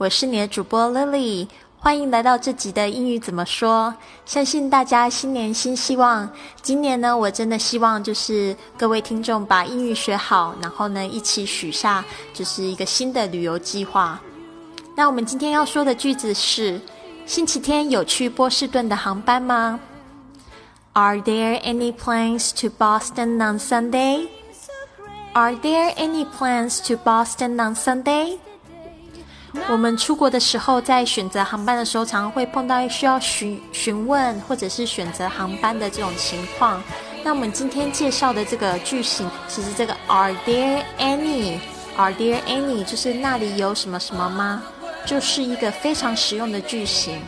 我是你的主播 Lily，欢迎来到这集的英语怎么说。相信大家新年新希望。今年呢，我真的希望就是各位听众把英语学好，然后呢，一起许下就是一个新的旅游计划。那我们今天要说的句子是：星期天有去波士顿的航班吗？Are there any plans to Boston on Sunday? Are there any plans to Boston on Sunday? 我们出国的时候，在选择航班的时候，常常会碰到需要询询问或者是选择航班的这种情况。那我们今天介绍的这个句型，其实这个 Are there any? Are there any? 就是那里有什么什么吗？就是一个非常实用的句型。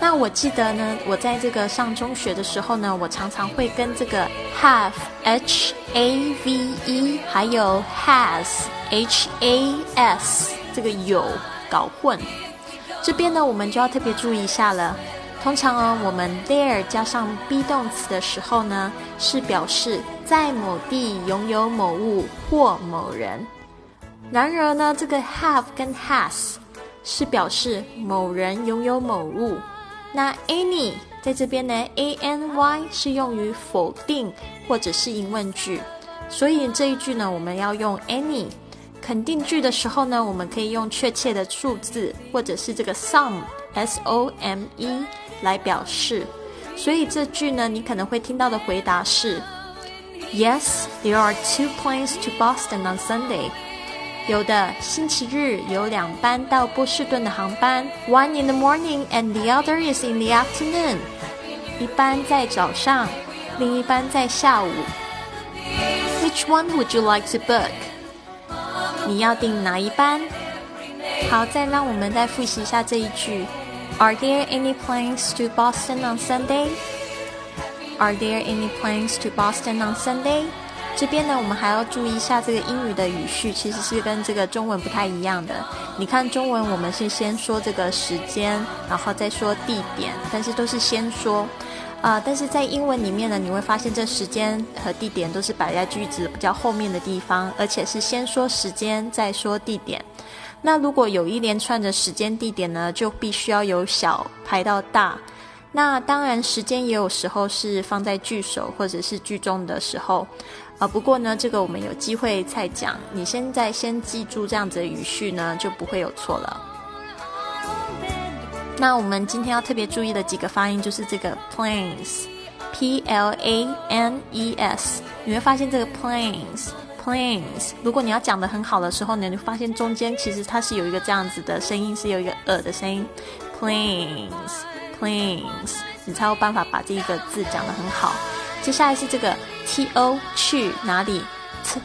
那我记得呢，我在这个上中学的时候呢，我常常会跟这个 have h a v e 还有 has h a s 这个有搞混。这边呢，我们就要特别注意一下了。通常呢，我们 there 加上 be 动词的时候呢，是表示在某地拥有某物或某人。然而呢，这个 have 跟 has 是表示某人拥有某物。那 any 在这边呢，a n y 是用于否定或者是疑问句，所以这一句呢，我们要用 any。肯定句的时候呢，我们可以用确切的数字或者是这个 some s o m e 来表示。所以这句呢，你可能会听到的回答是：Yes, there are two planes to Boston on Sunday. 有的，星期日有两班到波士顿的航班，one in the morning and the other is in the afternoon。一班在早上，另一班在下午。Which one would you like to book？ 你要订哪一班？好，再让我们再复习一下这一句：Are there any planes to Boston on Sunday？Are there any planes to Boston on Sunday？这边呢，我们还要注意一下这个英语的语序，其实是跟这个中文不太一样的。你看中文，我们是先说这个时间，然后再说地点，但是都是先说。啊，但是在英文里面呢，你会发现这时间和地点都是摆在句子比较后面的地方，而且是先说时间，再说地点。那如果有一连串的时间、地点呢，就必须要由小排到大。那当然，时间也有时候是放在句首或者是句中的时候。啊，不过呢，这个我们有机会再讲。你现在先记住这样子的语序呢，就不会有错了。那我们今天要特别注意的几个发音，就是这个 planes，p l a n e s。你会发现这个 planes，planes。如果你要讲的很好的时候呢，你发现中间其实它是有一个这样子的声音，是有一个呃的声音，planes，planes，你才有办法把这一个字讲得很好。接下来是这个 t o 去哪里 t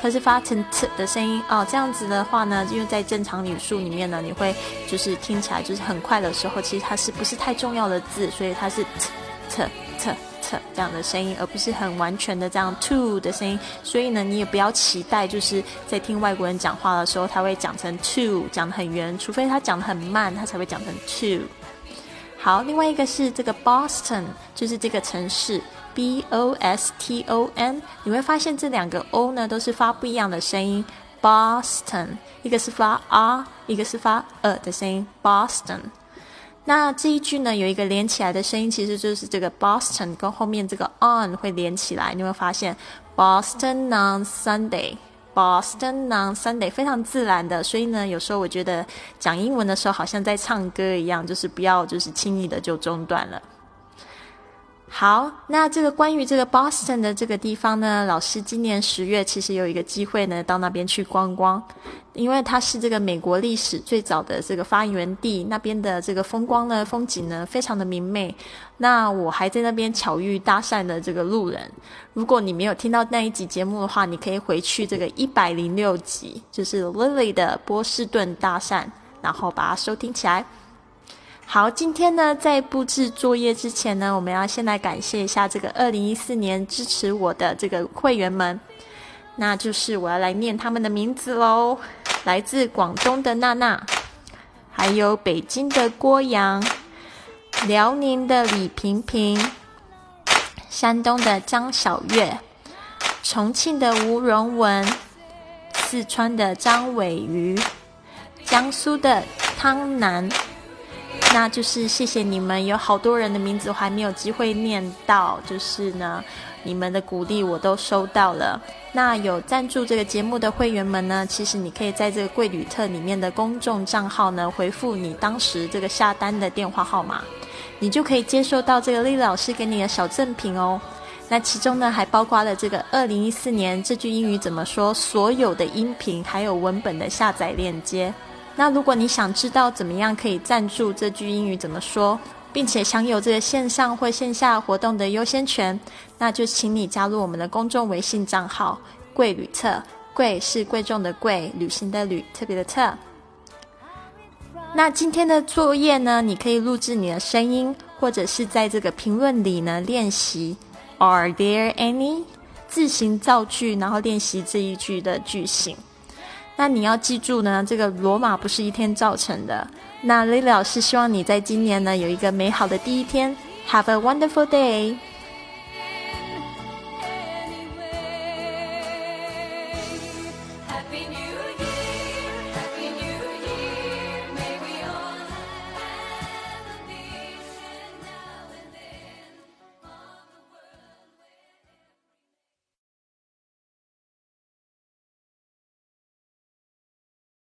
它是发成 t 的声音哦。这样子的话呢，因为在正常语速里面呢，你会就是听起来就是很快的时候，其实它是不是太重要的字，所以它是 t t t t 这样的声音，而不是很完全的这样 to 的声音。所以呢，你也不要期待就是在听外国人讲话的时候，他会讲成 to，讲得很圆，除非他讲得很慢，他才会讲成 to。好，另外一个是这个 Boston，就是这个城市。B O S T O N，你会发现这两个 O 呢都是发不一样的声音。Boston，一个是发 R，一个是发呃的声音。Boston，那这一句呢有一个连起来的声音，其实就是这个 Boston 跟后面这个 on 会连起来。你会发现 Boston on Sunday Boston on Sunday 非常自然的。所以呢，有时候我觉得讲英文的时候好像在唱歌一样，就是不要就是轻易的就中断了。好，那这个关于这个 Boston 的这个地方呢，老师今年十月其实有一个机会呢，到那边去观光，因为它是这个美国历史最早的这个发源地，那边的这个风光呢，风景呢，非常的明媚。那我还在那边巧遇搭讪的这个路人。如果你没有听到那一集节目的话，你可以回去这个一百零六集，就是 Lily 的波士顿搭讪。然后把它收听起来。好，今天呢，在布置作业之前呢，我们要先来感谢一下这个二零一四年支持我的这个会员们，那就是我要来念他们的名字喽。来自广东的娜娜，还有北京的郭阳，辽宁的李萍萍，山东的张小月，重庆的吴荣文，四川的张伟瑜，江苏的汤南。那就是谢谢你们，有好多人的名字我还没有机会念到，就是呢，你们的鼓励我都收到了。那有赞助这个节目的会员们呢，其实你可以在这个贵旅特里面的公众账号呢回复你当时这个下单的电话号码，你就可以接收到这个丽老师给你的小赠品哦。那其中呢还包括了这个二零一四年这句英语怎么说所有的音频还有文本的下载链接。那如果你想知道怎么样可以赞助这句英语怎么说，并且享有这个线上或线下活动的优先权，那就请你加入我们的公众微信账号“贵旅特”。贵是贵重的贵，旅行的旅，特别的特。那今天的作业呢，你可以录制你的声音，或者是在这个评论里呢练习。Are there any？自行造句，然后练习这一句的句型。那你要记住呢，这个罗马不是一天造成的。那 Lily 老师希望你在今年呢有一个美好的第一天。Have a wonderful day.